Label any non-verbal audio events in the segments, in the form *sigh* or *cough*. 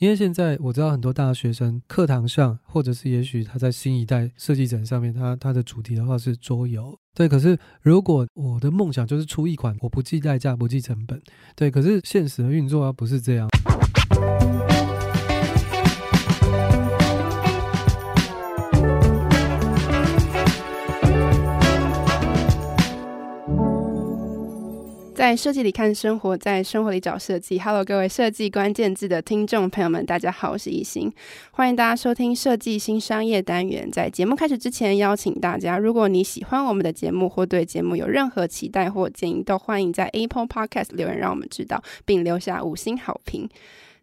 因为现在我知道很多大学生课堂上，或者是也许他在新一代设计展上面，他他的主题的话是桌游。对，可是如果我的梦想就是出一款我不计代价、不计成本，对，可是现实的运作啊不是这样。在设计里看生活，在生活里找设计。Hello，各位设计关键字的听众朋友们，大家好，我是艺兴，欢迎大家收听设计新商业单元。在节目开始之前，邀请大家，如果你喜欢我们的节目，或对节目有任何期待或建议，都欢迎在 Apple Podcast 留言，让我们知道，并留下五星好评。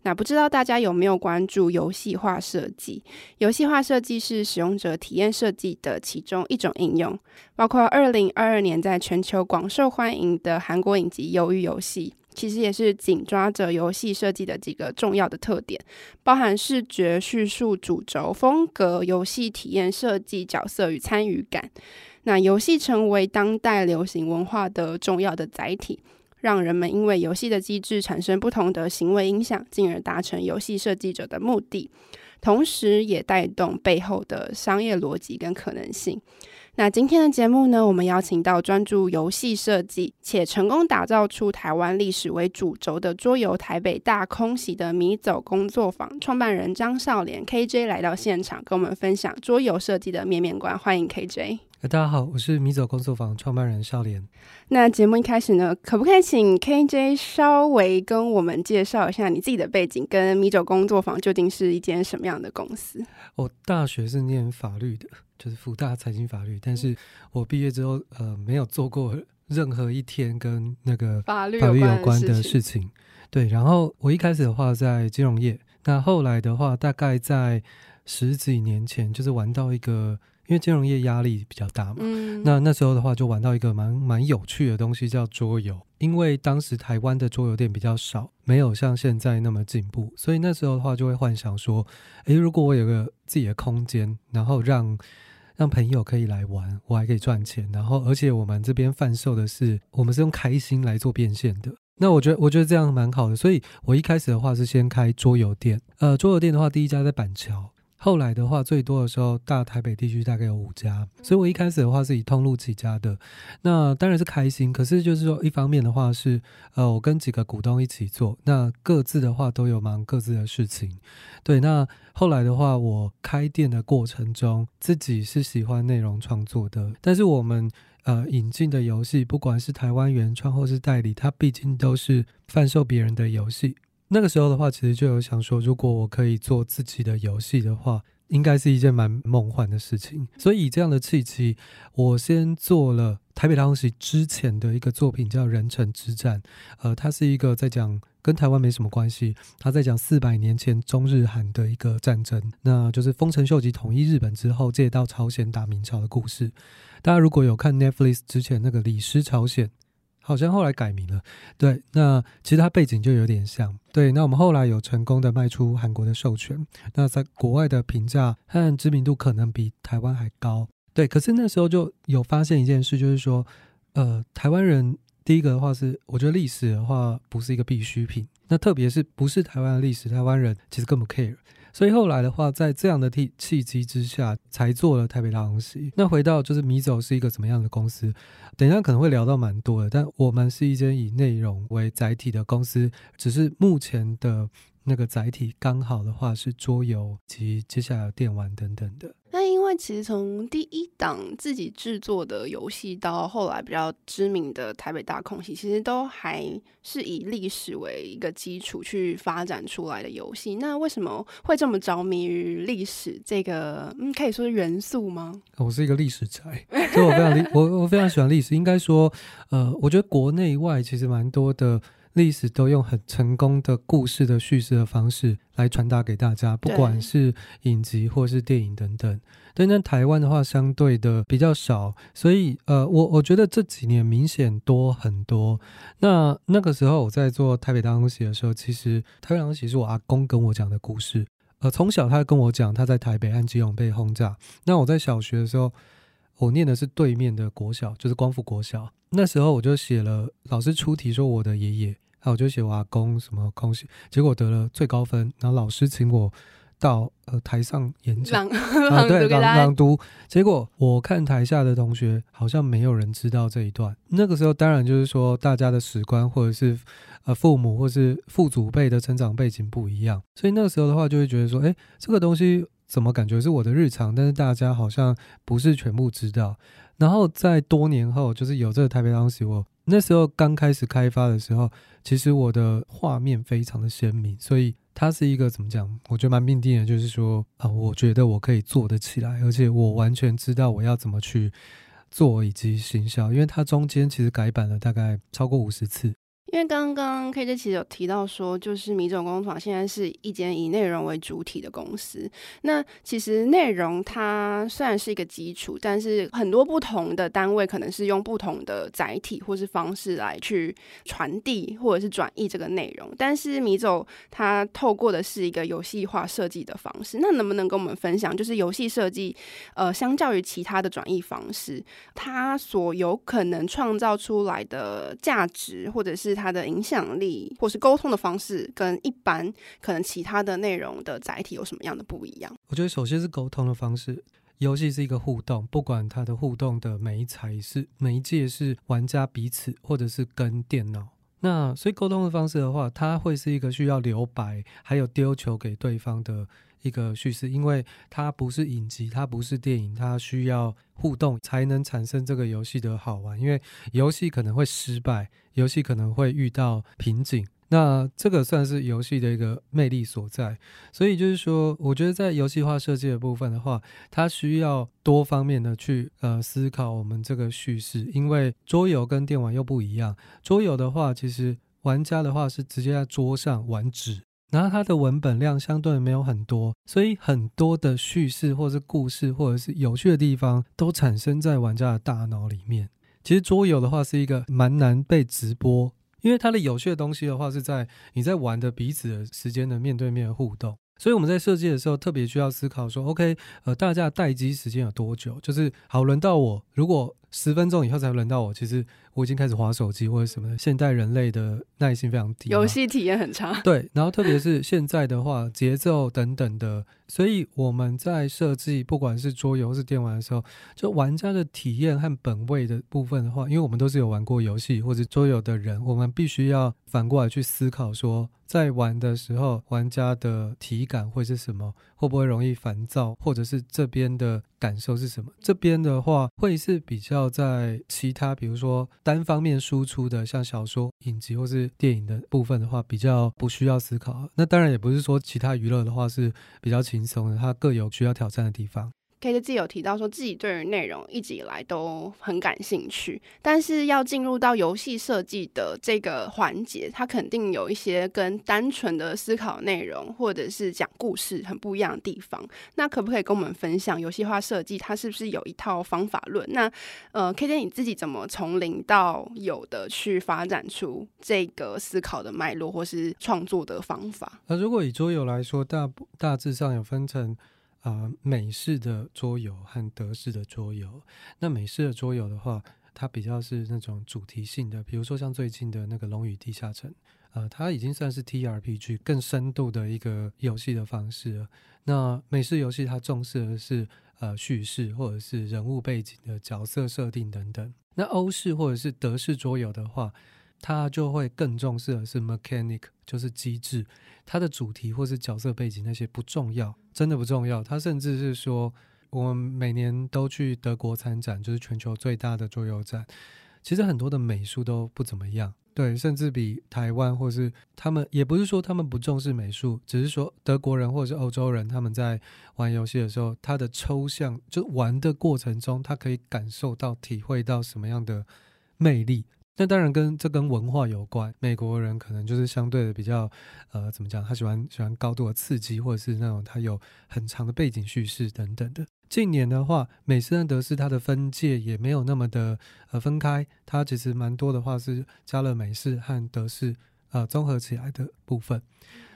那不知道大家有没有关注游戏化设计？游戏化设计是使用者体验设计的其中一种应用，包括二零二二年在全球广受欢迎的韩国影集《鱿鱼游戏》，其实也是紧抓着游戏设计的几个重要的特点，包含视觉叙述、主轴风格、游戏体验设计、角色与参与感。那游戏成为当代流行文化的重要的载体。让人们因为游戏的机制产生不同的行为影响，进而达成游戏设计者的目的，同时也带动背后的商业逻辑跟可能性。那今天的节目呢，我们邀请到专注游戏设计且成功打造出台湾历史为主轴的桌游台北大空袭的迷走工作坊创办人张少廉 KJ 来到现场，跟我们分享桌游设计的面面观。欢迎 KJ。大家好，我是米走工作坊创办人少年。那节目一开始呢，可不可以请 KJ 稍微跟我们介绍一下你自己的背景，跟米走工作坊究竟是一间什么样的公司？我大学是念法律的，就是福大财经法律，但是我毕业之后，呃，没有做过任何一天跟那个法律有关的事情。对，然后我一开始的话在金融业，那后来的话大概在十几年前，就是玩到一个。因为金融业压力比较大嘛，嗯、那那时候的话就玩到一个蛮蛮有趣的东西，叫桌游。因为当时台湾的桌游店比较少，没有像现在那么进步，所以那时候的话就会幻想说，诶，如果我有个自己的空间，然后让让朋友可以来玩，我还可以赚钱，然后而且我们这边贩售的是，我们是用开心来做变现的。那我觉得我觉得这样蛮好的，所以我一开始的话是先开桌游店。呃，桌游店的话，第一家在板桥。后来的话，最多的时候，大台北地区大概有五家，所以我一开始的话是以通路起家的。那当然是开心，可是就是说，一方面的话是，呃，我跟几个股东一起做，那各自的话都有忙各自的事情。对，那后来的话，我开店的过程中，自己是喜欢内容创作的，但是我们呃引进的游戏，不管是台湾原创或是代理，它毕竟都是贩售别人的游戏。那个时候的话，其实就有想说，如果我可以做自己的游戏的话，应该是一件蛮梦幻的事情。所以以这样的契机，我先做了台北大空袭之前的一个作品，叫《人城之战》。呃，它是一个在讲跟台湾没什么关系，它在讲四百年前中日韩的一个战争，那就是丰臣秀吉统一日本之后，借道朝鲜打明朝的故事。大家如果有看 Netflix 之前那个《李尸朝鲜》。好像后来改名了，对，那其实它背景就有点像，对，那我们后来有成功的卖出韩国的授权，那在国外的评价和知名度可能比台湾还高，对，可是那时候就有发现一件事，就是说，呃，台湾人第一个的话是，我觉得历史的话不是一个必需品，那特别是不是台湾的历史，台湾人其实更不 care。所以后来的话，在这样的契契机之下，才做了台北大公司。那回到就是米走是一个怎么样的公司？等一下可能会聊到蛮多的，但我们是一间以内容为载体的公司，只是目前的那个载体刚好的话是桌游及接下来电玩等等的。其实从第一档自己制作的游戏到后来比较知名的台北大空袭，其实都还是以历史为一个基础去发展出来的游戏。那为什么会这么着迷于历史这个嗯，可以说是元素吗？我是一个历史宅，所以我非常我我非常喜欢历史。应该说，呃，我觉得国内外其实蛮多的。历史都用很成功的故事的叙事的方式来传达给大家，不管是影集或是电影等等。但在台湾的话，相对的比较少，所以呃，我我觉得这几年明显多很多。那那个时候我在做台北大空袭的时候，其实台北大空袭是我阿公跟我讲的故事。呃，从小他跟我讲他在台北安吉隆被轰炸。那我在小学的时候，我念的是对面的国小，就是光复国小。那时候我就写了，老师出题说我的爷爷。然后我就写我阿公什么恭喜，结果得了最高分，然后老师请我到呃台上演讲，对朗朗读，结果我看台下的同学好像没有人知道这一段。那个时候当然就是说大家的史观或者是呃父母或是父祖辈的成长背景不一样，所以那个时候的话就会觉得说，哎，这个东西怎么感觉是我的日常，但是大家好像不是全部知道。然后在多年后，就是有这个台北当时，我那时候刚开始开发的时候，其实我的画面非常的鲜明，所以它是一个怎么讲？我觉得蛮命定的，就是说啊，我觉得我可以做得起来，而且我完全知道我要怎么去做以及行销，因为它中间其实改版了大概超过五十次。因为刚刚 KJ 其实有提到说，就是米总工坊现在是一间以内容为主体的公司。那其实内容它虽然是一个基础，但是很多不同的单位可能是用不同的载体或是方式来去传递或者是转译这个内容。但是米总它透过的是一个游戏化设计的方式。那能不能跟我们分享，就是游戏设计，呃，相较于其他的转译方式，它所有可能创造出来的价值，或者是它的影响力，或是沟通的方式，跟一般可能其他的内容的载体有什么样的不一样？我觉得首先是沟通的方式，游戏是一个互动，不管它的互动的媒材是媒介是玩家彼此，或者是跟电脑。那所以沟通的方式的话，它会是一个需要留白，还有丢球给对方的一个叙事，因为它不是影集，它不是电影，它需要互动才能产生这个游戏的好玩。因为游戏可能会失败，游戏可能会遇到瓶颈，那这个算是游戏的一个魅力所在。所以就是说，我觉得在游戏化设计的部分的话，它需要多方面的去呃思考我们这个叙事，因为桌游跟电玩又不一样。桌游的话，其实玩家的话是直接在桌上玩纸。然后它的文本量相对没有很多，所以很多的叙事或是故事或者是有趣的地方都产生在玩家的大脑里面。其实桌游的话是一个蛮难被直播，因为它的有趣的东西的话是在你在玩的彼此的时间的面对面的互动。所以我们在设计的时候特别需要思考说，OK，呃，大家待机时间有多久？就是好，轮到我，如果十分钟以后才轮到我，其实。我已经开始划手机或者什么的，现代人类的耐心非常低，游戏体验很差。对，然后特别是现在的话，节奏等等的，所以我们在设计不管是桌游或是电玩的时候，就玩家的体验和本位的部分的话，因为我们都是有玩过游戏或者桌游的人，我们必须要反过来去思考说，在玩的时候，玩家的体感会是什么？会不会容易烦躁？或者是这边的感受是什么？这边的话会是比较在其他，比如说。单方面输出的，像小说、影集或是电影的部分的话，比较不需要思考。那当然也不是说其他娱乐的话是比较轻松的，它各有需要挑战的地方。KJ 自己有提到说自己对于内容一直以来都很感兴趣，但是要进入到游戏设计的这个环节，它肯定有一些跟单纯的思考内容或者是讲故事很不一样的地方。那可不可以跟我们分享游戏化设计它是不是有一套方法论？那呃，KJ 你自己怎么从零到有的去发展出这个思考的脉络或是创作的方法？那如果以桌游来说，大大致上有分成。啊、呃，美式的桌游和德式的桌游。那美式的桌游的话，它比较是那种主题性的，比如说像最近的那个《龙与地下城》，呃，它已经算是 TRPG 更深度的一个游戏的方式了。那美式游戏它重视的是呃叙事或者是人物背景的角色设定等等。那欧式或者是德式桌游的话，他就会更重视的是 mechanic，就是机制，它的主题或是角色背景那些不重要，真的不重要。他甚至是说，我们每年都去德国参展，就是全球最大的桌游展，其实很多的美术都不怎么样，对，甚至比台湾或是他们，也不是说他们不重视美术，只是说德国人或者是欧洲人他们在玩游戏的时候，他的抽象就玩的过程中，他可以感受到、体会到什么样的魅力。那当然跟这跟文化有关，美国人可能就是相对的比较，呃，怎么讲？他喜欢喜欢高度的刺激，或者是那种他有很长的背景叙事等等的。近年的话，美式和德式它的分界也没有那么的呃分开，它其实蛮多的话是加了美式和德式呃综合起来的部分。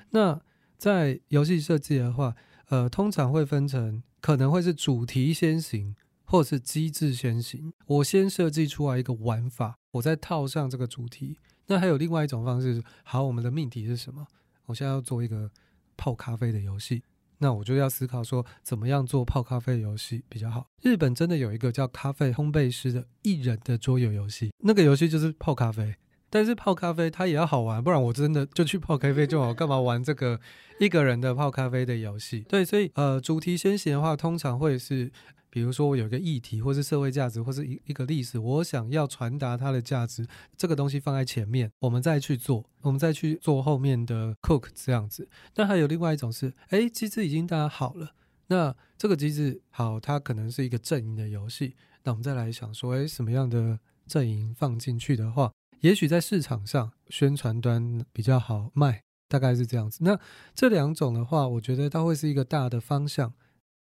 那在游戏设计的话，呃，通常会分成可能会是主题先行。或是机制先行，我先设计出来一个玩法，我再套上这个主题。那还有另外一种方式，好，我们的命题是什么？我现在要做一个泡咖啡的游戏，那我就要思考说，怎么样做泡咖啡游戏比较好？日本真的有一个叫咖啡烘焙师的艺人的桌游游戏，那个游戏就是泡咖啡。但是泡咖啡它也要好玩，不然我真的就去泡咖啡就好，干嘛玩这个一个人的泡咖啡的游戏？对，所以呃，主题先行的话，通常会是，比如说我有一个议题，或是社会价值，或是一一个历史，我想要传达它的价值，这个东西放在前面，我们再去做，我们再去做后面的 cook 这样子。那还有另外一种是，哎，机制已经大家好了，那这个机制好，它可能是一个阵营的游戏，那我们再来想说，哎，什么样的阵营放进去的话。也许在市场上宣传端比较好卖，大概是这样子。那这两种的话，我觉得它会是一个大的方向。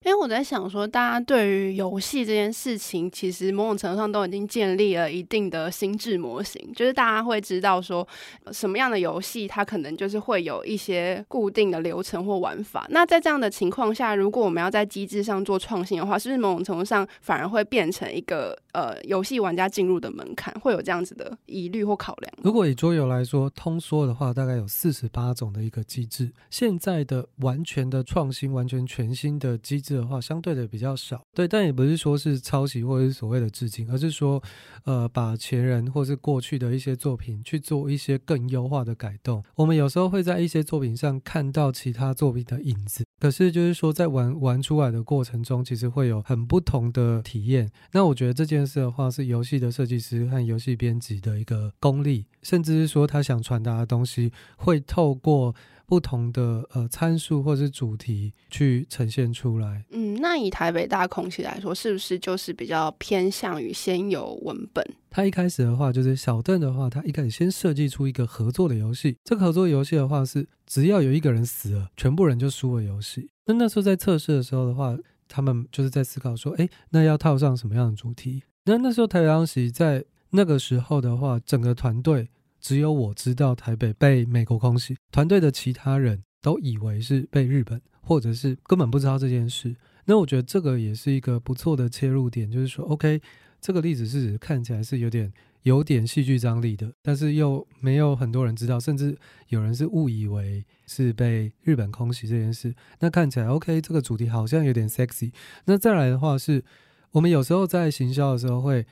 因为我在想说，大家对于游戏这件事情，其实某种程度上都已经建立了一定的心智模型，就是大家会知道说，什么样的游戏它可能就是会有一些固定的流程或玩法。那在这样的情况下，如果我们要在机制上做创新的话，是不是某种程度上反而会变成一个呃游戏玩家进入的门槛，会有这样子的疑虑或考量？如果以桌游来说，通缩的话，大概有四十八种的一个机制。现在的完全的创新、完全全新的机制。的话相对的比较少，对，但也不是说是抄袭或者是所谓的致敬，而是说，呃，把前人或是过去的一些作品去做一些更优化的改动。我们有时候会在一些作品上看到其他作品的影子，可是就是说在玩玩出来的过程中，其实会有很不同的体验。那我觉得这件事的话，是游戏的设计师和游戏编辑的一个功力，甚至是说他想传达的东西会透过。不同的呃参数或是主题去呈现出来。嗯，那以台北大空气来说，是不是就是比较偏向于先有文本？他一开始的话，就是小邓的话，他一开始先设计出一个合作的游戏。这个合作游戏的话，是只要有一个人死了，全部人就输了游戏。那那时候在测试的时候的话，他们就是在思考说，哎，那要套上什么样的主题？那那时候台北大空袭在那个时候的话，整个团队。只有我知道台北被美国空袭，团队的其他人都以为是被日本，或者是根本不知道这件事。那我觉得这个也是一个不错的切入点，就是说，OK，这个例子是看起来是有点有点戏剧张力的，但是又没有很多人知道，甚至有人是误以为是被日本空袭这件事。那看起来 OK，这个主题好像有点 sexy。那再来的话是，我们有时候在行销的时候会。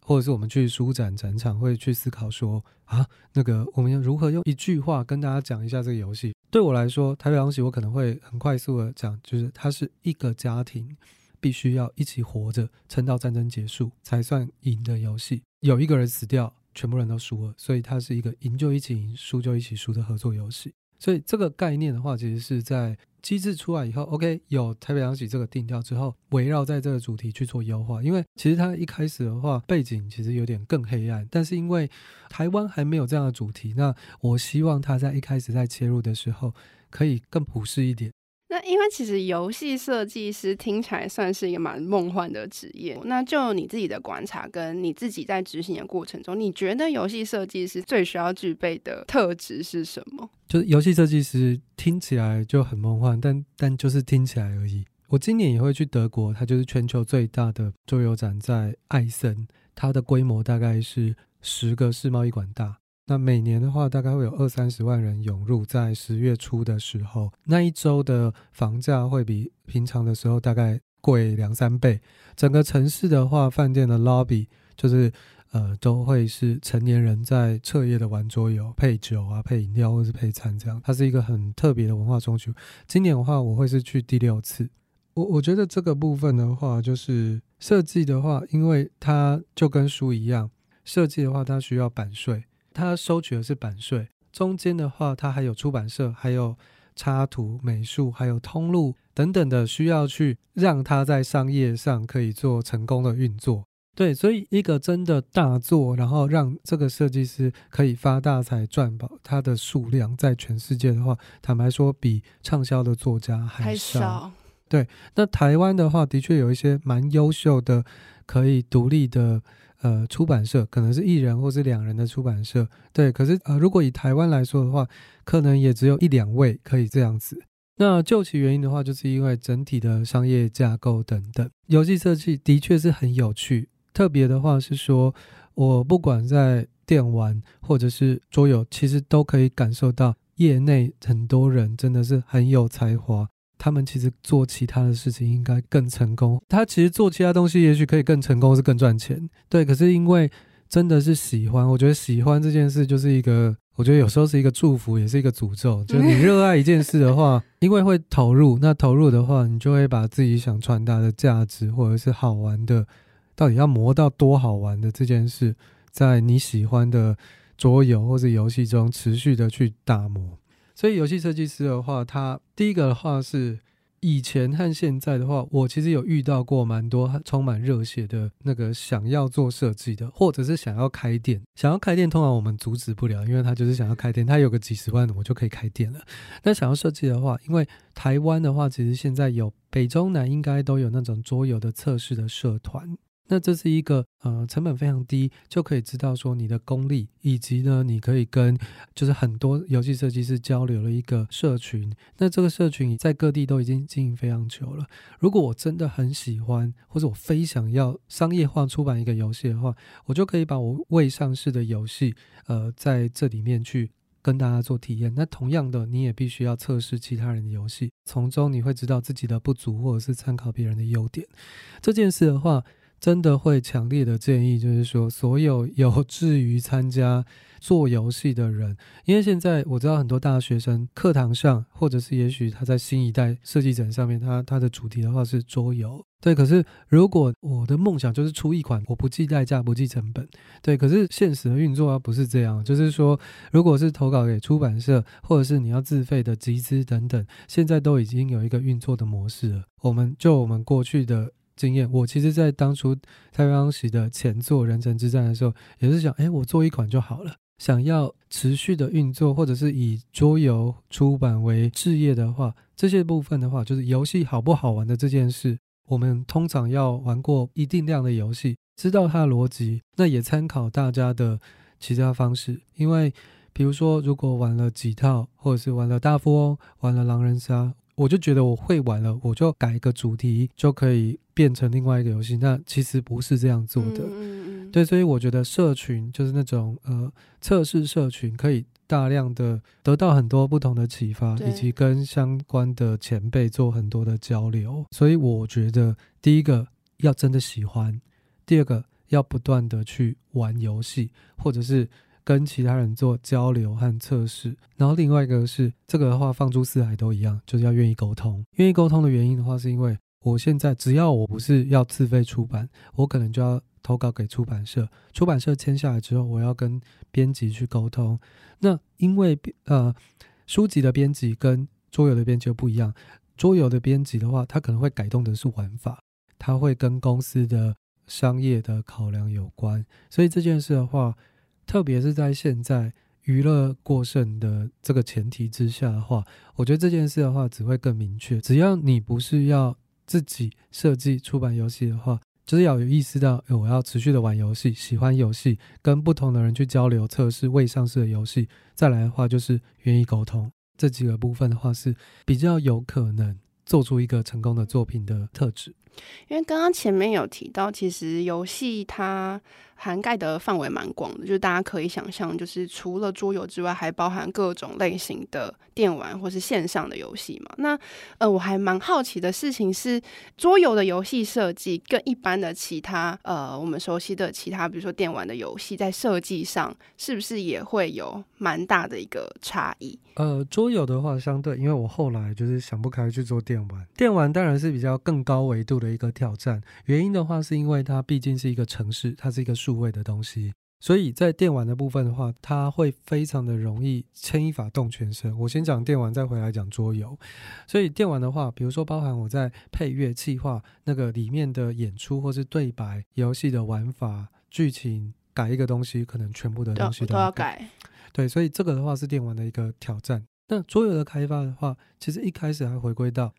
或者是我们去书展展场，会去思考说啊，那个我们要如何用一句话跟大家讲一下这个游戏？对我来说，台北空袭我可能会很快速的讲，就是它是一个家庭必须要一起活着，撑到战争结束才算赢的游戏。有一个人死掉，全部人都输了，所以它是一个赢就一起赢，输就一起输的合作游戏。所以这个概念的话，其实是在。机制出来以后，OK，有台北大空袭这个定调之后，围绕在这个主题去做优化。因为其实它一开始的话，背景其实有点更黑暗，但是因为台湾还没有这样的主题，那我希望它在一开始在切入的时候，可以更普世一点。那因为其实游戏设计师听起来算是一个蛮梦幻的职业。那就你自己的观察，跟你自己在执行的过程中，你觉得游戏设计师最需要具备的特质是什么？就是游戏设计师听起来就很梦幻，但但就是听起来而已。我今年也会去德国，它就是全球最大的桌游展，在艾森，它的规模大概是十个世贸一馆大。那每年的话，大概会有二三十万人涌入，在十月初的时候，那一周的房价会比平常的时候大概贵两三倍。整个城市的话，饭店的 lobby 就是呃都会是成年人在彻夜的玩桌游，配酒啊、配饮料或是配餐这样。它是一个很特别的文化中心。今年的话，我会是去第六次。我我觉得这个部分的话，就是设计的话，因为它就跟书一样，设计的话它需要版税。他收取的是版税，中间的话，他还有出版社，还有插图、美术，还有通路等等的，需要去让他在商业上可以做成功的运作。对，所以一个真的大作，然后让这个设计师可以发大财赚饱，它的数量在全世界的话，坦白说，比畅销的作家还少。还少。对，那台湾的话，的确有一些蛮优秀的，可以独立的。呃，出版社可能是一人或是两人的出版社，对。可是呃，如果以台湾来说的话，可能也只有一两位可以这样子。那究其原因的话，就是因为整体的商业架构等等。游戏设计的确是很有趣，特别的话是说，我不管在电玩或者是桌游，其实都可以感受到业内很多人真的是很有才华。他们其实做其他的事情应该更成功。他其实做其他东西也许可以更成功，是更赚钱。对，可是因为真的是喜欢，我觉得喜欢这件事就是一个，我觉得有时候是一个祝福，也是一个诅咒。*laughs* 就是你热爱一件事的话，因为会投入，那投入的话，你就会把自己想传达的价值或者是好玩的，到底要磨到多好玩的这件事，在你喜欢的桌游或者游戏中持续的去打磨。所以游戏设计师的话，他第一个的话是以前和现在的话，我其实有遇到过蛮多充满热血的那个想要做设计的，或者是想要开店。想要开店，通常我们阻止不了，因为他就是想要开店，他有个几十万，我就可以开店了。那想要设计的话，因为台湾的话，其实现在有北中南应该都有那种桌游的测试的社团。那这是一个呃成本非常低，就可以知道说你的功力，以及呢你可以跟就是很多游戏设计师交流的一个社群。那这个社群在各地都已经经营非常久了。如果我真的很喜欢，或者我非想要商业化出版一个游戏的话，我就可以把我未上市的游戏呃在这里面去跟大家做体验。那同样的，你也必须要测试其他人的游戏，从中你会知道自己的不足，或者是参考别人的优点。这件事的话。真的会强烈的建议，就是说，所有有志于参加做游戏的人，因为现在我知道很多大学生课堂上，或者是也许他在新一代设计展上面，他他的主题的话是桌游，对。可是如果我的梦想就是出一款我不计代价、不计成本，对。可是现实的运作啊不是这样，就是说，如果是投稿给出版社，或者是你要自费的集资等等，现在都已经有一个运作的模式了。我们就我们过去的。经验，我其实，在当初太阳石的前作《人城之战》的时候，也是想，哎，我做一款就好了。想要持续的运作，或者是以桌游出版为事业的话，这些部分的话，就是游戏好不好玩的这件事，我们通常要玩过一定量的游戏，知道它的逻辑，那也参考大家的其他方式。因为，比如说，如果玩了几套，或者是玩了大富翁，玩了狼人杀。我就觉得我会玩了，我就改一个主题就可以变成另外一个游戏。那其实不是这样做的，嗯嗯嗯对，所以我觉得社群就是那种呃测试社群，可以大量的得到很多不同的启发，以及跟相关的前辈做很多的交流。所以我觉得第一个要真的喜欢，第二个要不断的去玩游戏，或者是。跟其他人做交流和测试，然后另外一个是这个的话，放诸四海都一样，就是要愿意沟通。愿意沟通的原因的话，是因为我现在只要我不是要自费出版，我可能就要投稿给出版社，出版社签下来之后，我要跟编辑去沟通。那因为呃，书籍的编辑跟桌游的编辑不一样，桌游的编辑的话，他可能会改动的是玩法，他会跟公司的商业的考量有关，所以这件事的话。特别是在现在娱乐过剩的这个前提之下的话，我觉得这件事的话只会更明确。只要你不是要自己设计出版游戏的话，就是要有意识到，我要持续的玩游戏，喜欢游戏，跟不同的人去交流、测试未上市的游戏。再来的话，就是愿意沟通，这几个部分的话是比较有可能做出一个成功的作品的特质。因为刚刚前面有提到，其实游戏它涵盖的范围蛮广的，就是大家可以想象，就是除了桌游之外，还包含各种类型的电玩或是线上的游戏嘛。那呃，我还蛮好奇的事情是，桌游的游戏设计跟一般的其他呃我们熟悉的其他，比如说电玩的游戏，在设计上是不是也会有蛮大的一个差异？呃，桌游的话，相对因为我后来就是想不开去做电玩，电玩当然是比较更高维度的。一个挑战，原因的话是因为它毕竟是一个城市，它是一个数位的东西，所以在电玩的部分的话，它会非常的容易牵一发动全身。我先讲电玩，再回来讲桌游。所以电玩的话，比如说包含我在配乐、企划那个里面的演出，或是对白、游戏的玩法、剧情，改一个东西，可能全部的东西都要改。都要改。对，所以这个的话是电玩的一个挑战。那桌游的开发的话，其实一开始还回归到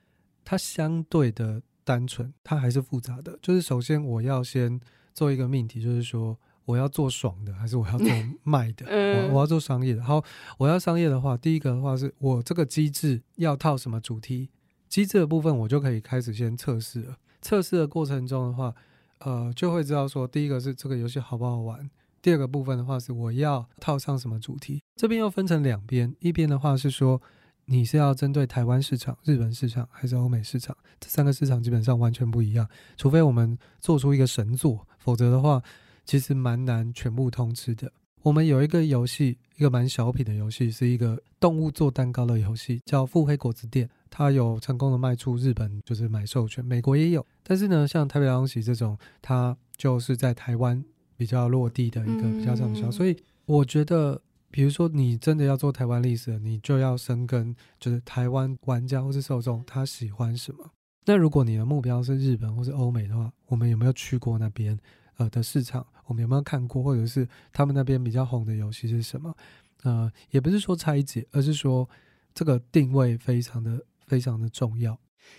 它相对的。单纯，它还是复杂的。就是首先，我要先做一个命题，就是说，我要做爽的，还是我要做 *laughs* 卖的？我我要做商业的。好，我要商业的话，第一个的话是我这个机制要套什么主题？机制的部分，我就可以开始先测试了。测试的过程中的话，呃，就会知道说，第一个是这个游戏好不好玩，第二个部分的话是我要套上什么主题，这边又分成两边，一边的话是说你是要针对台湾市场、日本市场还是欧美市场，这三个市场基本上完全不一样，除非我们做出一个神作，否则的话其实蛮难全部通吃的。我们有一个游戏，一个蛮小品的游戏，是一个动物做蛋糕的游戏，叫《腹黑果子店》，它有成功的卖出日本，就是买授权，美国也有。但是呢，像台北洋喜这种，它就是在台湾比较落地的一个比较畅销。所以我觉得，比如说你真的要做台湾历史，你就要深耕，就是台湾玩家或是受众他喜欢什么。那如果你的目标是日本或是欧美的话，我们有没有去过那边？呃的市场，我们有没有看过，或者是他们那边比较红的游戏是什么？呃，也不是说拆解，而是说这个定位非常的非常的重要。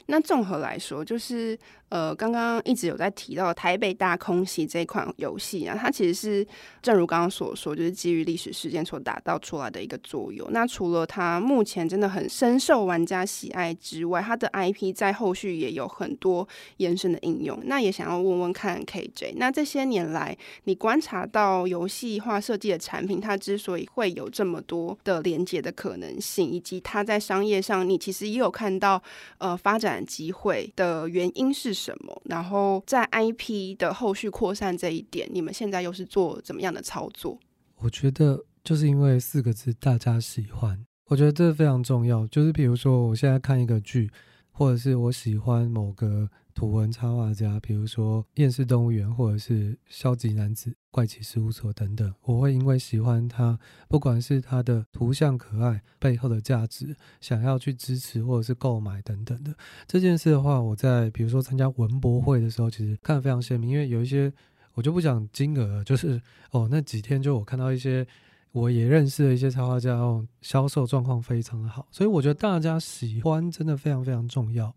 那综合来说，就是呃，刚刚一直有在提到台北大空袭这款游戏啊，它其实是正如刚刚所说，就是基于历史事件所打造出来的一个作用。那除了它目前真的很深受玩家喜爱之外，它的 IP 在后续也有很多延伸的应用。那也想要问问看 KJ，那这些年来你观察到游戏化设计的产品，它之所以会有这么多的连接的可能性，以及它在商业上，你其实也有看到呃发展机会的原因是什么？然后在 IP 的后续扩散这一点，你们现在又是做怎么样的操作？我觉得就是因为四个字，大家喜欢。我觉得这非常重要。就是比如说，我现在看一个剧，或者是我喜欢某个。图文插画家，比如说《厌世动物园》或者是《消极男子怪奇事务所》等等，我会因为喜欢他，不管是他的图像可爱背后的价值，想要去支持或者是购买等等的。这件事的话，我在比如说参加文博会的时候，其实看得非常鲜明，因为有一些我就不讲金额，就是哦那几天就我看到一些我也认识的一些插画家哦，销售状况非常的好，所以我觉得大家喜欢真的非常非常重要。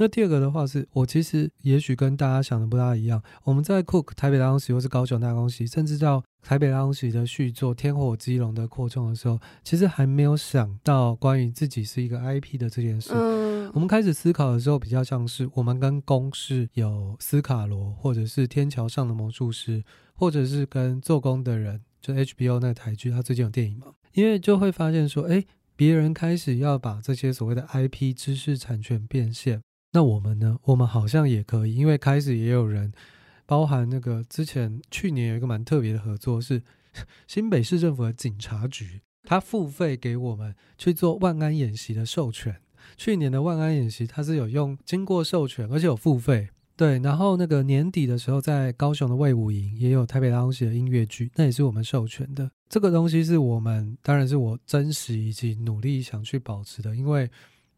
那第二个的话是，我其实也许跟大家想的不大一样。我们在 Cook 台北大空袭或是高雄大空袭，甚至到台北大空袭的续作《天火基隆》的扩充的时候，其实还没有想到关于自己是一个 IP 的这件事。嗯，我们开始思考的时候，比较像是我们跟公视有斯卡罗，或者是天桥上的魔术师，或者是跟做工的人，就 HBO 那台剧，它最近有电影嘛？因为就会发现说，哎，别人开始要把这些所谓的 IP 知识产权变现。那我们呢？我们好像也可以，因为开始也有人，包含那个之前去年有一个蛮特别的合作，是新北市政府的警察局，他付费给我们去做万安演习的授权。去年的万安演习，它是有用经过授权，而且有付费。对，然后那个年底的时候，在高雄的卫武营也有台北大空袭的音乐剧，那也是我们授权的。这个东西是我们，当然是我真实以及努力想去保持的，因为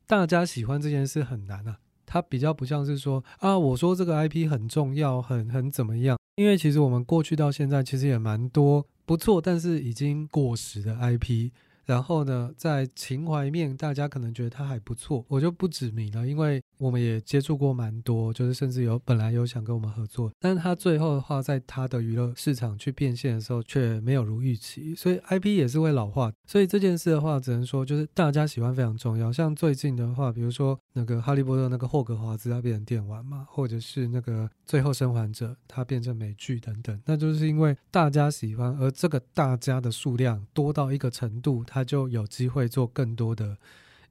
大家喜欢这件事很难啊。它比较不像是说啊，我说这个 IP 很重要，很很怎么样？因为其实我们过去到现在，其实也蛮多不错，但是已经过时的 IP。然后呢，在情怀面，大家可能觉得它还不错，我就不指名了，因为我们也接触过蛮多，就是甚至有本来有想跟我们合作，但是他最后的话，在他的娱乐市场去变现的时候，却没有如预期，所以 IP 也是会老化，所以这件事的话，只能说就是大家喜欢非常重要。像最近的话，比如说那个哈利波特那个霍格华兹，它变成电玩嘛，或者是那个最后生还者，它变成美剧等等，那就是因为大家喜欢，而这个大家的数量多到一个程度。他就有机会做更多的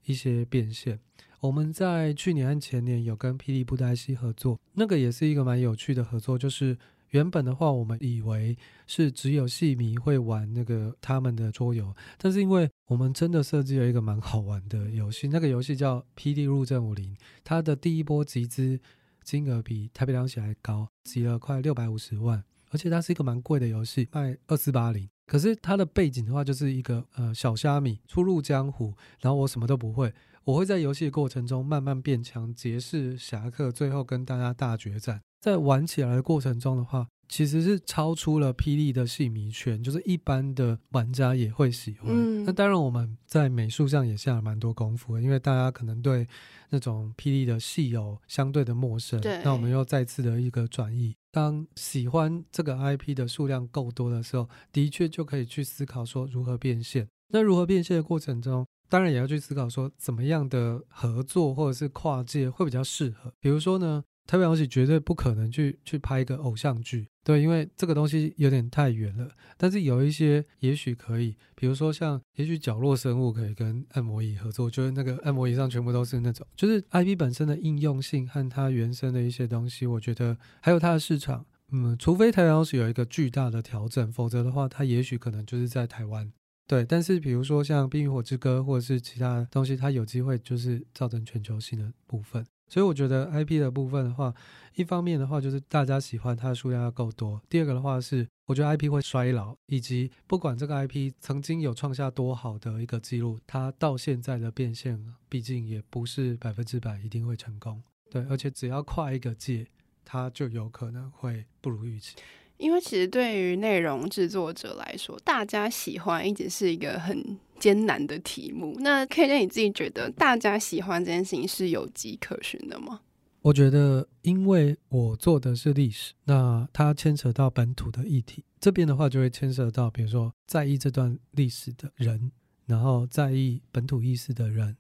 一些变现。我们在去年和前年有跟霹雳布袋戏合作，那个也是一个蛮有趣的合作。就是原本的话，我们以为是只有戏迷会玩那个他们的桌游，但是因为我们真的设计了一个蛮好玩的游戏，那个游戏叫《霹雳入阵武林》，它的第一波集资金额比台北大空袭还高，集了快六百五十万，而且它是一个蛮贵的游戏，卖二四八零。可是它的背景的话，就是一个呃小虾米初入江湖，然后我什么都不会，我会在游戏的过程中慢慢变强，结识侠客，最后跟大家大决战。在玩起来的过程中的话，其实是超出了霹雳的戏迷圈，就是一般的玩家也会喜欢。嗯、那当然我们在美术上也下了蛮多功夫，因为大家可能对那种霹雳的戏有相对的陌生，对那我们又再次的一个转移。当喜欢这个 IP 的数量够多的时候，的确就可以去思考说如何变现。那如何变现的过程中，当然也要去思考说怎么样的合作或者是跨界会比较适合。比如说呢，台北游戏绝对不可能去去拍一个偶像剧，对，因为这个东西有点太远了。但是有一些也许可以，比如说像也许角落生物可以跟按摩椅合作，就是那个按摩椅上全部都是那种，就是 IP 本身的应用性和它原生的一些东西，我觉得还有它的市场，嗯，除非台湾游戏有一个巨大的调整，否则的话，它也许可能就是在台湾。对，但是比如说像《冰与火之歌》或者是其他东西，它有机会就是造成全球性的部分。所以我觉得 IP 的部分的话，一方面的话就是大家喜欢它的数量要够多，第二个的话是我觉得 IP 会衰老，以及不管这个 IP 曾经有创下多好的一个记录，它到现在的变现，毕竟也不是百分之百一定会成功。对，而且只要跨一个界，它就有可能会不如预期。因为其实对于内容制作者来说，大家喜欢一直是一个很艰难的题目。那可以让你自己觉得，大家喜欢这件事情是有迹可循的吗？我觉得，因为我做的是历史，那它牵扯到本土的议题，这边的话就会牵涉到，比如说在意这段历史的人，然后在意本土意识的人，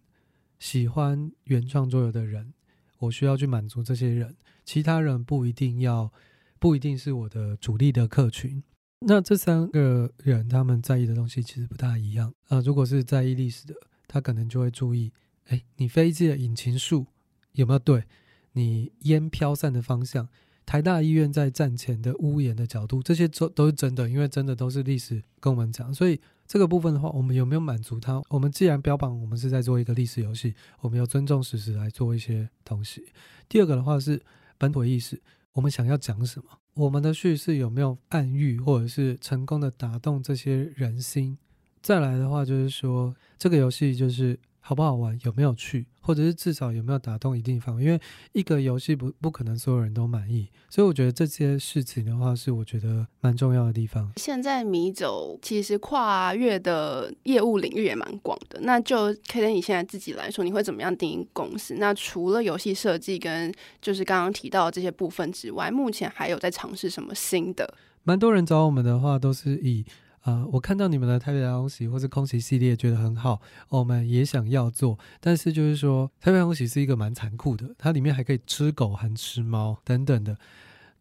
喜欢原创作有的人，我需要去满足这些人，其他人不一定要。不一定是我的主力的客群，那这三个人他们在意的东西其实不大一样啊、如果是在意历史的，他可能就会注意，哎，你飞机的引擎数有没有对？你烟飘散的方向，台大医院在战前的屋檐的角度，这些都都是真的，因为真的都是历史跟我们讲。所以这个部分的话，我们有没有满足他？我们既然标榜我们是在做一个历史游戏，我们要尊重史实来做一些东西。第二个的话是本土意识。我们想要讲什么？我们的叙事有没有暗喻，或者是成功的打动这些人心？再来的话，就是说这个游戏就是。好不好玩？有没有趣？或者是至少有没有打动一定范围？因为一个游戏不不可能所有人都满意，所以我觉得这些事情的话是我觉得蛮重要的地方。现在米走其实跨越的业务领域也蛮广的。那就 K 你现在自己来说，你会怎么样定义公司？那除了游戏设计跟就是刚刚提到的这些部分之外，目前还有在尝试什么新的？蛮多人找我们的话都是以。啊、呃，我看到你们的台北大空袭或是空袭系列，觉得很好，我们也想要做。但是就是说，台北大空袭是一个蛮残酷的，它里面还可以吃狗，还吃猫等等的。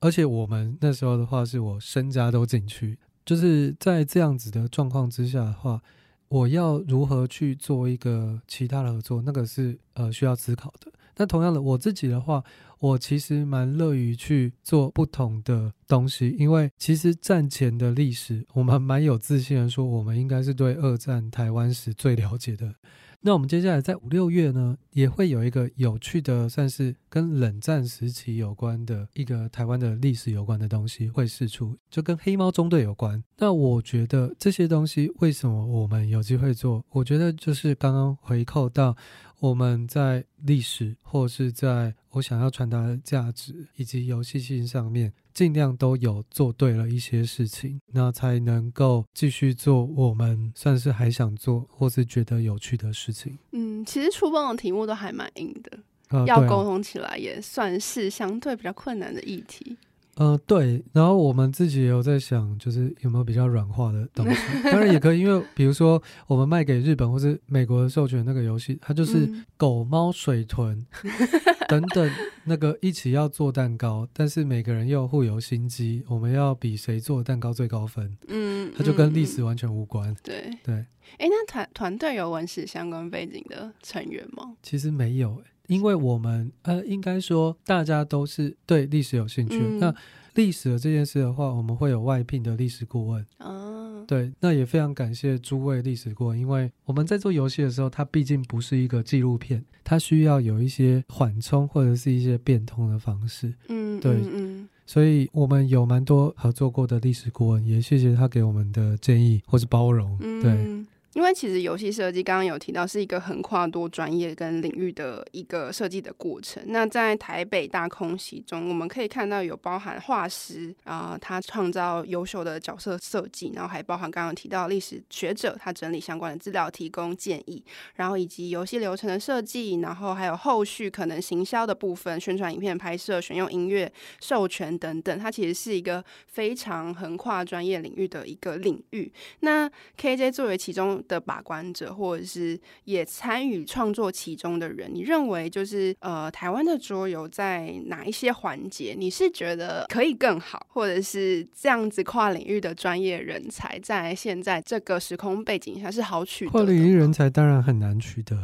而且我们那时候的话，是我身家都进去，就是在这样子的状况之下的话，我要如何去做一个其他的合作，那个是呃需要思考的。那同样的，我自己的话，我其实蛮乐于去做不同的东西，因为其实战前的历史，我们蛮有自信的说，我们应该是对二战台湾史最了解的。那我们接下来在五六月呢，也会有一个有趣的，算是跟冷战时期有关的一个台湾的历史有关的东西会释出，就跟黑猫中队有关。那我觉得这些东西为什么我们有机会做？我觉得就是刚刚回扣到。我们在历史或是在我想要传达的价值以及游戏性上面，尽量都有做对了一些事情，那才能够继续做我们算是还想做或是觉得有趣的事情。嗯，其实出棒的题目都还蛮硬的，呃、要沟通起来也算是相对比较困难的议题。嗯、呃，对，然后我们自己也有在想，就是有没有比较软化的东西，当然也可以，因为比如说我们卖给日本或是美国的授权那个游戏，它就是狗猫水豚 *laughs* 等等那个一起要做蛋糕，但是每个人又互有心机，我们要比谁做蛋糕最高分，嗯，它就跟历史完全无关，对对。哎，那团团队有文史相关背景的成员吗？其实没有。因为我们呃，应该说大家都是对历史有兴趣。嗯、那历史的这件事的话，我们会有外聘的历史顾问。哦，对，那也非常感谢诸位历史顾问，因为我们在做游戏的时候，它毕竟不是一个纪录片，它需要有一些缓冲或者是一些变通的方式。嗯，对，嗯，嗯，所以我们有蛮多合作过的历史顾问，也谢谢他给我们的建议或是包容。嗯、对。因为其实游戏设计刚刚有提到是一个横跨多专业跟领域的一个设计的过程。那在台北大空袭中，我们可以看到有包含画师啊、他创造优秀的角色设计，然后还包含刚刚提到历史学者，他整理相关的资料提供建议，然后以及游戏流程的设计，然后还有后续可能行销的部分、宣传影片拍摄、选用音乐、授权等等，它其实是一个非常横跨专业领域的一个领域。那 KJ 作为其中。中的把关者，或者是也参与创作其中的人，你认为就是呃，台湾的桌游在哪一些环节，你是觉得可以更好，或者是这样子跨领域的专业人才，在现在这个时空背景下是好取得？跨领域人才当然很难取得。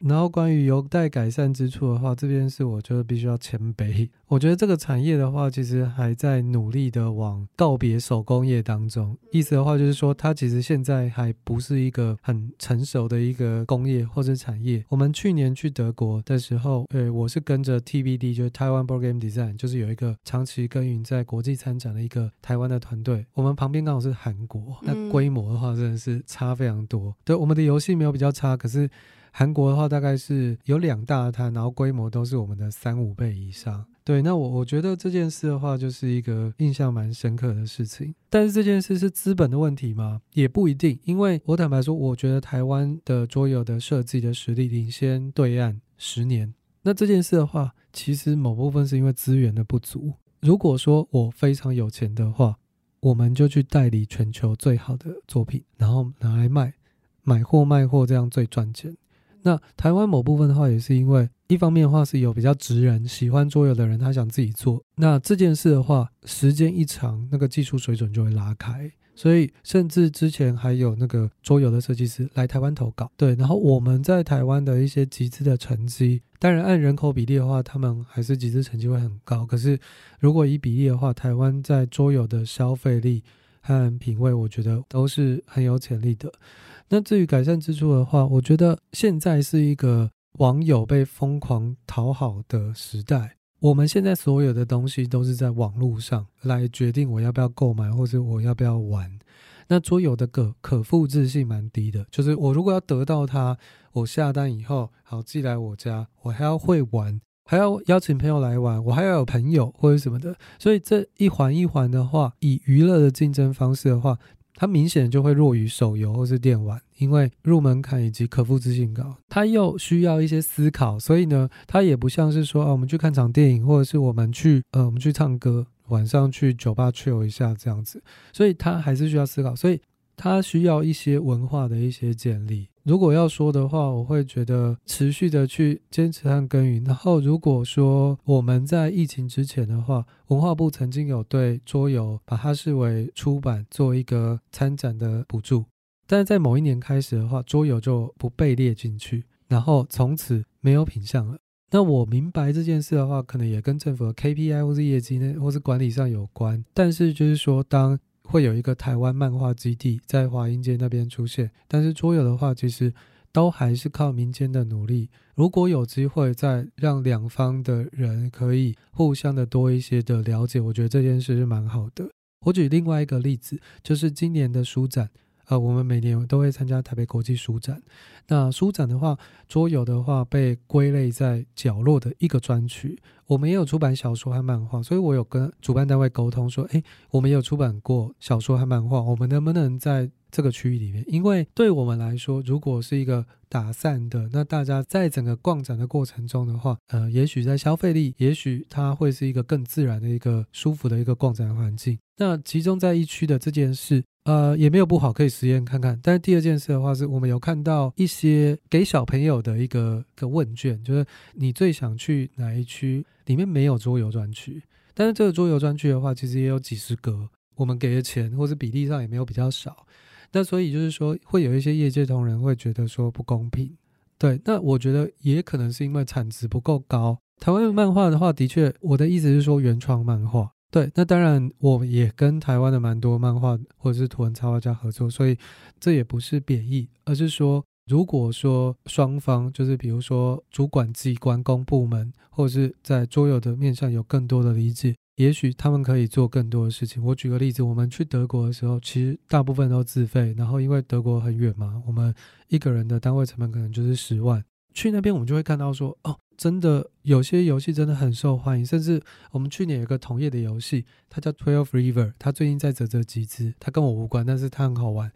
然后关于有待改善之处的话，这边是我觉得必须要谦卑。我觉得这个产业的话，其实还在努力的往告别手工业当中。意思的话就是说，它其实现在还不是一个很成熟的一个工业或者产业。我们去年去德国的时候，呃，我是跟着 TBD，就是台湾 Board Game Design，就是有一个长期耕耘在国际参展的一个台湾的团队。我们旁边刚好是韩国，那规模的话真的是差非常多。对，我们的游戏没有比较差，可是韩国的话大概是有两大摊，然后规模都是我们的三五倍以上。对，那我我觉得这件事的话，就是一个印象蛮深刻的事情。但是这件事是资本的问题吗？也不一定，因为我坦白说，我觉得台湾的桌游的设计的实力领先对岸十年。那这件事的话，其实某部分是因为资源的不足。如果说我非常有钱的话，我们就去代理全球最好的作品，然后拿来卖，买货卖货，这样最赚钱。那台湾某部分的话，也是因为一方面的话是有比较直人喜欢桌游的人，他想自己做。那这件事的话，时间一长，那个技术水准就会拉开。所以甚至之前还有那个桌游的设计师来台湾投稿，对。然后我们在台湾的一些集资的成绩，当然按人口比例的话，他们还是集资成绩会很高。可是如果以比例的话，台湾在桌游的消费力和品味，我觉得都是很有潜力的。那至于改善之处的话，我觉得现在是一个网友被疯狂讨好的时代。我们现在所有的东西都是在网络上来决定我要不要购买，或者我要不要玩。那桌游的可可复制性蛮低的，就是我如果要得到它，我下单以后好寄来我家，我还要会玩，还要邀请朋友来玩，我还要有朋友或者什么的。所以这一环一环的话，以娱乐的竞争方式的话。它明显就会弱于手游或是电玩，因为入门槛以及可复制性高，它又需要一些思考，所以呢，它也不像是说啊，我们去看场电影，或者是我们去呃，我们去唱歌，晚上去酒吧 chill 一下这样子，所以它还是需要思考，所以它需要一些文化的一些建立。如果要说的话，我会觉得持续的去坚持和耕耘。然后，如果说我们在疫情之前的话，文化部曾经有对桌游把它视为出版做一个参展的补助，但是在某一年开始的话，桌游就不被列进去，然后从此没有品相了。那我明白这件事的话，可能也跟政府的 KPI 或是业绩呢，或是管理上有关。但是就是说，当会有一个台湾漫画基地在华阴街那边出现，但是桌游的话，其实都还是靠民间的努力。如果有机会再让两方的人可以互相的多一些的了解，我觉得这件事是蛮好的。我举另外一个例子，就是今年的书展。啊，我们每年都会参加台北国际书展。那书展的话，桌游的话被归类在角落的一个专区。我们也有出版小说和漫画，所以我有跟主办单位沟通说，诶，我们也有出版过小说和漫画，我们能不能在这个区域里面？因为对我们来说，如果是一个打散的，那大家在整个逛展的过程中的话，呃，也许在消费力，也许它会是一个更自然的一个舒服的一个逛展环境。那集中在一区的这件事。呃，也没有不好，可以实验看看。但是第二件事的话，是我们有看到一些给小朋友的一个个问卷，就是你最想去哪一区？里面没有桌游专区，但是这个桌游专区的话，其实也有几十个。我们给的钱或者比例上也没有比较少。那所以就是说，会有一些业界同仁会觉得说不公平。对，那我觉得也可能是因为产值不够高。台湾的漫画的话，的确，我的意思是说原创漫画。对，那当然，我也跟台湾的蛮多漫画或者是图文插画家合作，所以这也不是贬义，而是说，如果说双方就是比如说主管机关、公部门，或者是在桌游的面上有更多的理解，也许他们可以做更多的事情。我举个例子，我们去德国的时候，其实大部分都自费，然后因为德国很远嘛，我们一个人的单位成本可能就是十万。去那边，我们就会看到说，哦，真的有些游戏真的很受欢迎，甚至我们去年有个同业的游戏，它叫 Twelve River，它最近在折折集资，它跟我无关，但是它很好玩。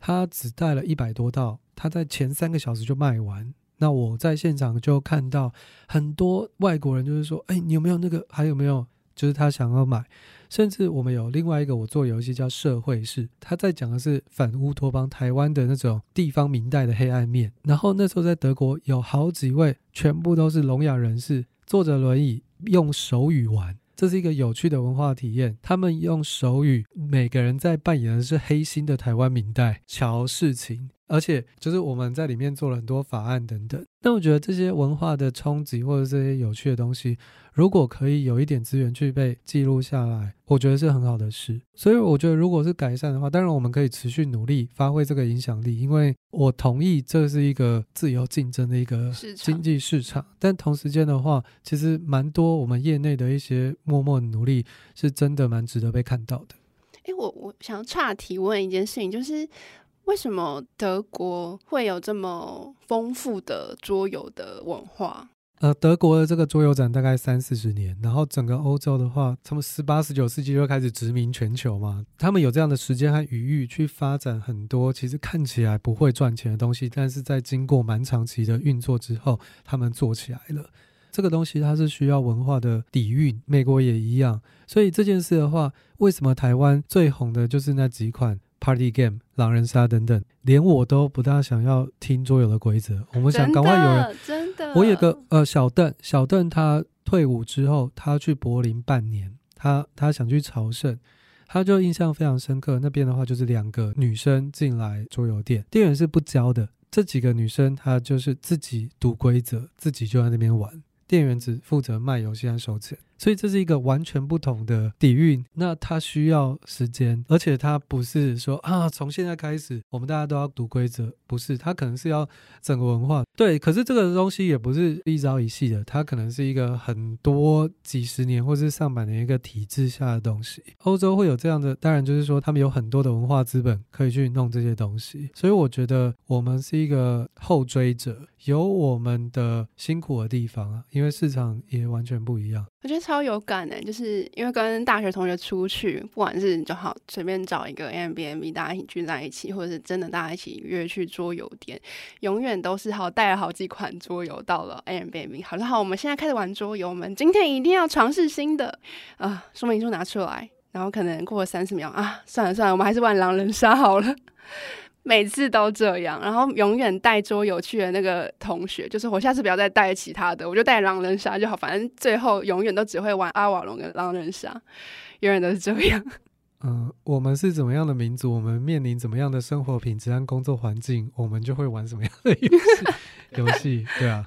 它只带了一百多道，它在前三个小时就卖完。那我在现场就看到很多外国人，就是说，哎，你有没有那个？还有没有就是他想要买。甚至我们有另外一个我做游戏叫社会式，他在讲的是反乌托邦台湾的那种地方明代的黑暗面。然后那时候在德国有好几位，全部都是聋哑人士，坐着轮椅用手语玩。这是一个有趣的文化体验。他们用手语，每个人在扮演的是黑心的台湾明代，乔世情。而且就是我们在里面做了很多法案等等。那我觉得这些文化的冲击或者这些有趣的东西，如果可以有一点资源去被记录下来，我觉得是很好的事。所以我觉得如果是改善的话，当然我们可以持续努力发挥这个影响力，因为我同意这是一个自由竞争的一个经济市场。但同时间的话，其实蛮多我们业内的一些默默努力，是真的蛮值得被看到的。哎，我我想要岔题问一件事情，就是。为什么德国会有这么丰富的桌游的文化？呃，德国的这个桌游展大概三四十年，然后整个欧洲的话，从十八、十九世纪就开始殖民全球嘛。他们有这样的时间和余裕去发展很多其实看起来不会赚钱的东西，但是在经过蛮长期的运作之后，他们做起来了。这个东西它是需要文化的底蕴，美国也一样。所以这件事的话，为什么台湾最红的就是那几款？Party game、狼人杀等等，连我都不大想要听桌游的规则。我们想赶快有人，真的。我有个呃小邓，小邓他退伍之后，他去柏林半年，他他想去朝圣，他就印象非常深刻。那边的话就是两个女生进来桌游店，店员是不教的。这几个女生她就是自己读规则，自己就在那边玩，店员只负责卖游戏和收钱。所以这是一个完全不同的底蕴，那它需要时间，而且它不是说啊，从现在开始我们大家都要读规则，不是，它可能是要整个文化。对，可是这个东西也不是一朝一夕的，它可能是一个很多几十年或是上百年一个体制下的东西。欧洲会有这样的，当然就是说他们有很多的文化资本可以去弄这些东西。所以我觉得我们是一个后追者，有我们的辛苦的地方啊，因为市场也完全不一样。我觉得超有感的，就是因为跟大学同学出去，不管是就好随便找一个 Airbnb，大家一起聚在一起，或者是真的大家一起约去桌游店，永远都是好带了好几款桌游到了 Airbnb。好了好，我们现在开始玩桌游，我们今天一定要尝试新的啊，说明书拿出来，然后可能过了三十秒啊，算了算了，我们还是玩狼人杀好了。每次都这样，然后永远带桌游去的那个同学，就是我下次不要再带其他的，我就带狼人杀就好，反正最后永远都只会玩阿瓦隆跟狼人杀，永远都是这样。*laughs* 嗯，我们是怎么样的民族，我们面临怎么样的生活品质和工作环境，我们就会玩什么样的游戏。*laughs* 游戏，对啊。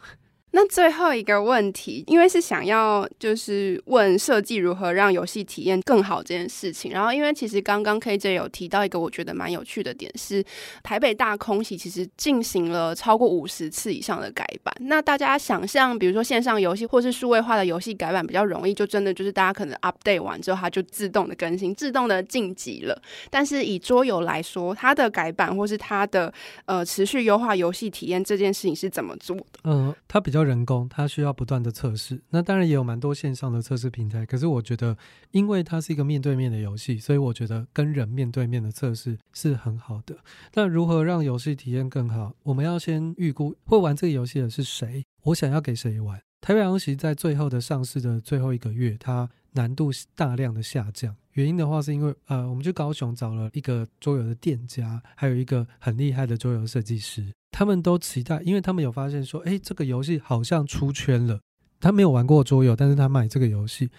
那最后一个问题，因为是想要就是问设计如何让游戏体验更好这件事情。然后，因为其实刚刚 KJ 有提到一个我觉得蛮有趣的点，是台北大空袭其实进行了超过五十次以上的改版。那大家想象，比如说线上游戏或是数位化的游戏改版比较容易，就真的就是大家可能 update 完之后，它就自动的更新，自动的晋级了。但是以桌游来说，它的改版或是它的呃持续优化游戏体验这件事情是怎么做的？嗯，它比较。人工，它需要不断的测试。那当然也有蛮多线上的测试平台，可是我觉得，因为它是一个面对面的游戏，所以我觉得跟人面对面的测试是很好的。那如何让游戏体验更好？我们要先预估会玩这个游戏的是谁，我想要给谁玩。台北大空袭在最后的上市的最后一个月，它难度大量的下降。原因的话，是因为呃，我们去高雄找了一个桌游的店家，还有一个很厉害的桌游设计师，他们都期待，因为他们有发现说，哎，这个游戏好像出圈了。他没有玩过桌游，但是他买这个游戏，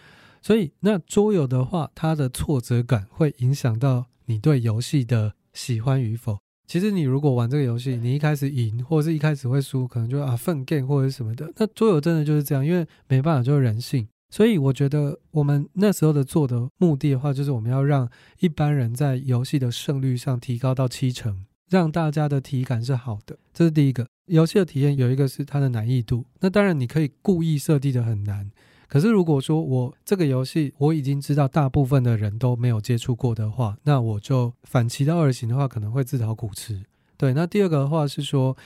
所以那桌游的话，它的挫折感会影响到你对游戏的喜欢与否。其实你如果玩这个游戏，你一开始赢，或者是一开始会输，可能就啊粪 game 或者什么的。那桌游真的就是这样，因为没办法，就是人性。所以我觉得我们那时候的做的目的的话，就是我们要让一般人在游戏的胜率上提高到七成，让大家的体感是好的。这是第一个。游戏的体验有一个是它的难易度，那当然你可以故意设计的很难。可是如果说我这个游戏我已经知道大部分的人都没有接触过的话，那我就反其道而行的话，可能会自讨苦吃。对，那第二个的话是说，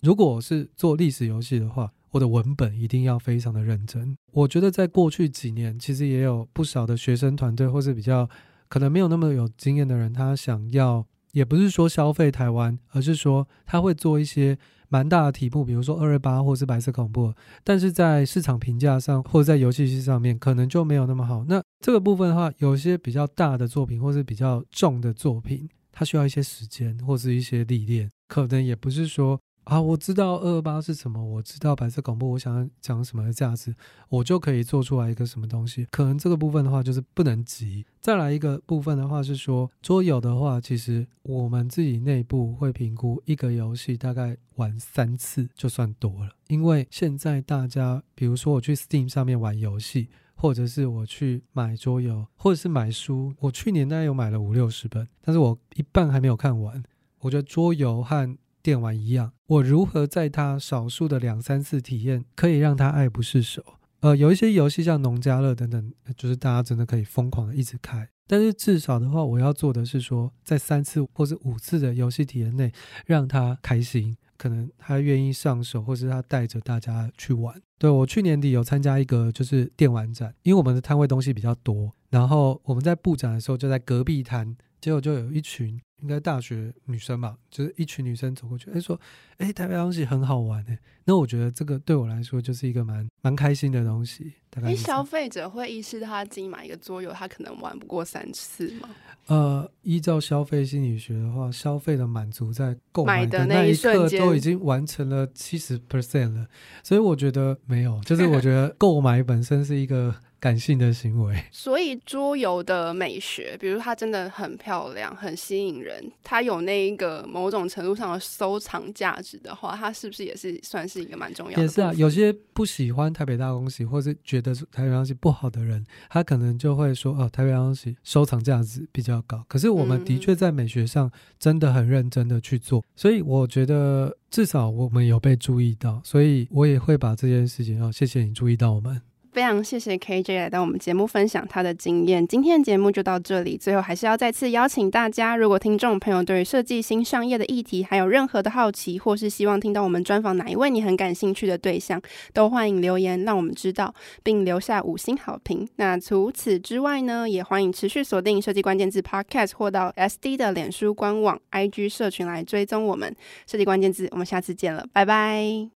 如果是做历史游戏的话。我的文本一定要非常的认真。我觉得在过去几年，其实也有不少的学生团队，或是比较可能没有那么有经验的人，他想要，也不是说消费台湾，而是说他会做一些蛮大的题目，比如说二二八或是白色恐怖，但是在市场评价上或者在游戏机上面可能就没有那么好。那这个部分的话，有些比较大的作品或是比较重的作品，它需要一些时间或是一些历练，可能也不是说。啊，我知道二二八是什么，我知道白色恐怖，我想要讲什么的价值，我就可以做出来一个什么东西。可能这个部分的话就是不能急。再来一个部分的话是说，桌游的话，其实我们自己内部会评估一个游戏大概玩三次就算多了，因为现在大家，比如说我去 Steam 上面玩游戏，或者是我去买桌游，或者是买书，我去年大概有买了五六十本，但是我一半还没有看完。我觉得桌游和电玩一样，我如何在他少数的两三次体验，可以让他爱不释手？呃，有一些游戏像农家乐等等，就是大家真的可以疯狂的一直开。但是至少的话，我要做的是说，在三次或是五次的游戏体验内，让他开心，可能他愿意上手，或是他带着大家去玩。对，我去年底有参加一个就是电玩展，因为我们的摊位东西比较多，然后我们在布展的时候就在隔壁摊，结果就有一群。应该大学女生吧，就是一群女生走过去，哎说，哎台北东西很好玩哎，那我觉得这个对我来说就是一个蛮蛮开心的东西。大概消费者会意识到他自己买一个桌游，他可能玩不过三次吗？呃，依照消费心理学的话，消费的满足在购买的那一刻都已经完成了七十 percent 了，所以我觉得没有，就是我觉得购买本身是一个。感性的行为，*laughs* 所以桌游的美学，比如它真的很漂亮、很吸引人，它有那一个某种程度上的收藏价值的话，他是不是也是算是一个蛮重要的？也是啊，有些不喜欢台北大公喜，或是觉得台北大公喜不好的人，他可能就会说：“哦，台北大公喜收藏价值比较高。”可是我们的确在美学上真的很认真的去做，嗯、所以我觉得至少我们有被注意到，所以我也会把这件事情哦，谢谢你注意到我们。非常谢谢 KJ 来到我们节目分享他的经验。今天的节目就到这里，最后还是要再次邀请大家，如果听众朋友对于设计新商业的议题还有任何的好奇，或是希望听到我们专访哪一位你很感兴趣的对象，都欢迎留言让我们知道，并留下五星好评。那除此之外呢，也欢迎持续锁定设计关键字 Podcast 或到 SD 的脸书官网、IG 社群来追踪我们设计关键字。我们下次见了，拜拜。